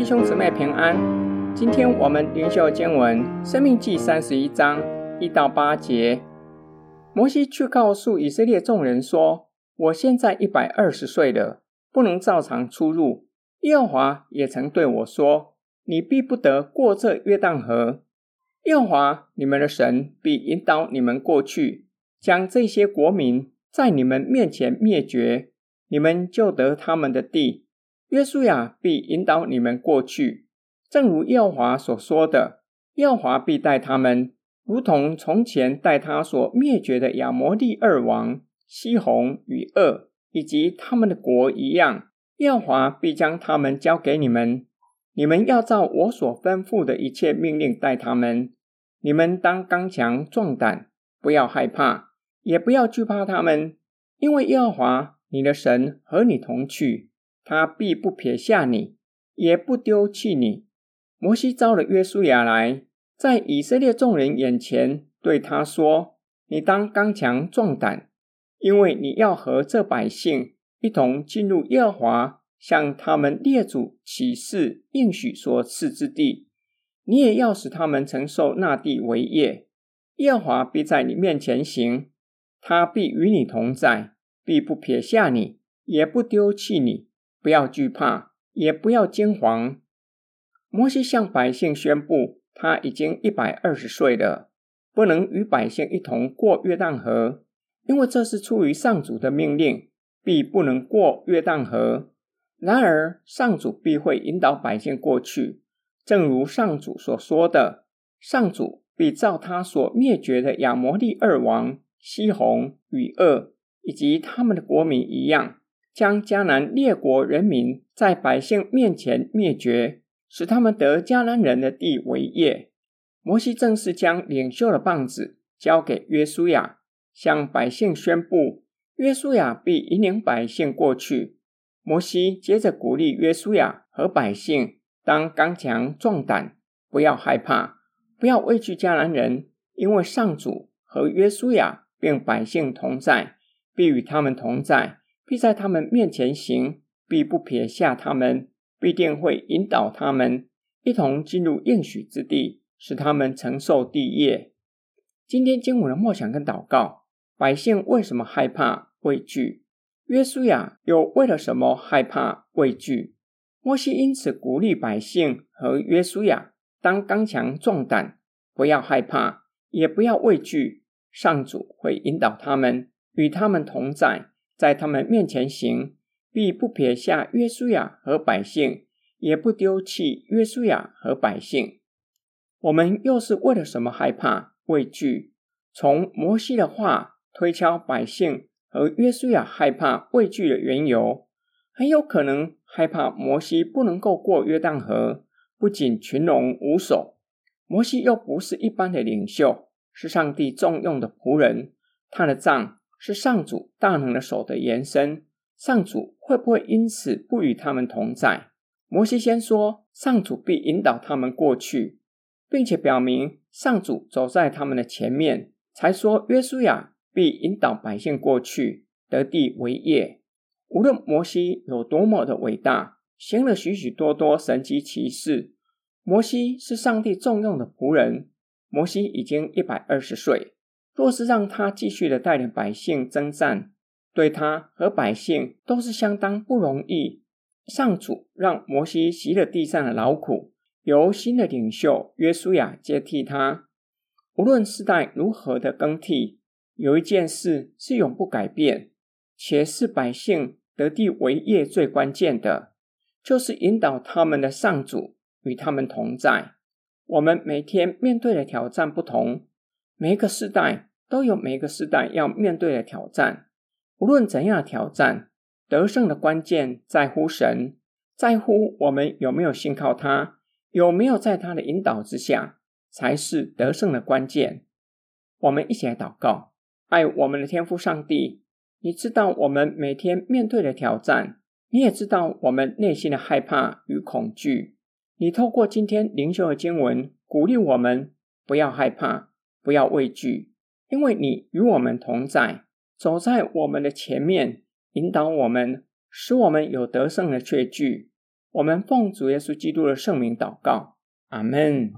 弟兄姊妹平安。今天我们灵修经文《生命记》三十一章一到八节。摩西去告诉以色列众人说：“我现在一百二十岁了，不能照常出入。耶和华也曾对我说：你必不得过这约旦河。耶和华你们的神必引导你们过去，将这些国民在你们面前灭绝，你们就得他们的地。”约书亚必引导你们过去，正如耶和华所说的，耶和华必带他们，如同从前带他所灭绝的亚摩利二王西宏与噩，以及他们的国一样。耶和华必将他们交给你们，你们要照我所吩咐的一切命令待他们。你们当刚强壮胆，不要害怕，也不要惧怕他们，因为耶和华你的神和你同去。他必不撇下你，也不丢弃你。摩西召了约书亚来，在以色列众人眼前对他说：“你当刚强壮胆，因为你要和这百姓一同进入耶和华向他们列祖起誓应许所赐之地。你也要使他们承受那地为业。耶和华必在你面前行，他必与你同在，必不撇下你，也不丢弃你。”不要惧怕，也不要惊惶。摩西向百姓宣布，他已经一百二十岁了，不能与百姓一同过约旦河，因为这是出于上主的命令，必不能过约旦河。然而，上主必会引导百姓过去，正如上主所说的，上主必照他所灭绝的亚摩利二王西宏与噩，以及他们的国民一样。将迦南列国人民在百姓面前灭绝，使他们得迦南人的地为业。摩西正式将领袖的棒子交给约书亚，向百姓宣布：约书亚必引领百姓过去。摩西接着鼓励约书亚和百姓当刚强壮胆，不要害怕，不要畏惧迦南人，因为上主和约书亚并百姓同在，必与他们同在。必在他们面前行，必不撇下他们，必定会引导他们一同进入应许之地，使他们承受地业。今天经文的默想跟祷告，百姓为什么害怕畏惧？约书亚又为了什么害怕畏惧？摩西因此鼓励百姓和约书亚当刚强壮胆，不要害怕，也不要畏惧。上主会引导他们，与他们同在。在他们面前行，必不撇下约书亚和百姓，也不丢弃约书亚和百姓。我们又是为了什么害怕畏惧？从摩西的话推敲百姓和约书亚害怕畏惧的缘由，很有可能害怕摩西不能够过约旦河，不仅群龙无首，摩西又不是一般的领袖，是上帝重用的仆人，他的杖。是上主大能的手的延伸，上主会不会因此不与他们同在？摩西先说，上主必引导他们过去，并且表明上主走在他们的前面，才说约书亚必引导百姓过去，得地为业。无论摩西有多么的伟大，行了许许多多神迹奇事，摩西是上帝重用的仆人。摩西已经一百二十岁。若是让他继续的带领百姓征战，对他和百姓都是相当不容易。上主让摩西息了地上的劳苦，由新的领袖约书亚接替他。无论世代如何的更替，有一件事是永不改变，且是百姓得地为业最关键的，就是引导他们的上主与他们同在。我们每天面对的挑战不同。每个世代都有每个世代要面对的挑战，无论怎样挑战，得胜的关键在乎神，在乎我们有没有信靠他，有没有在他的引导之下，才是得胜的关键。我们一起来祷告，爱我们的天父上帝，你知道我们每天面对的挑战，你也知道我们内心的害怕与恐惧。你透过今天灵修的经文，鼓励我们不要害怕。不要畏惧，因为你与我们同在，走在我们的前面，引导我们，使我们有得胜的确据。我们奉主耶稣基督的圣名祷告，阿门。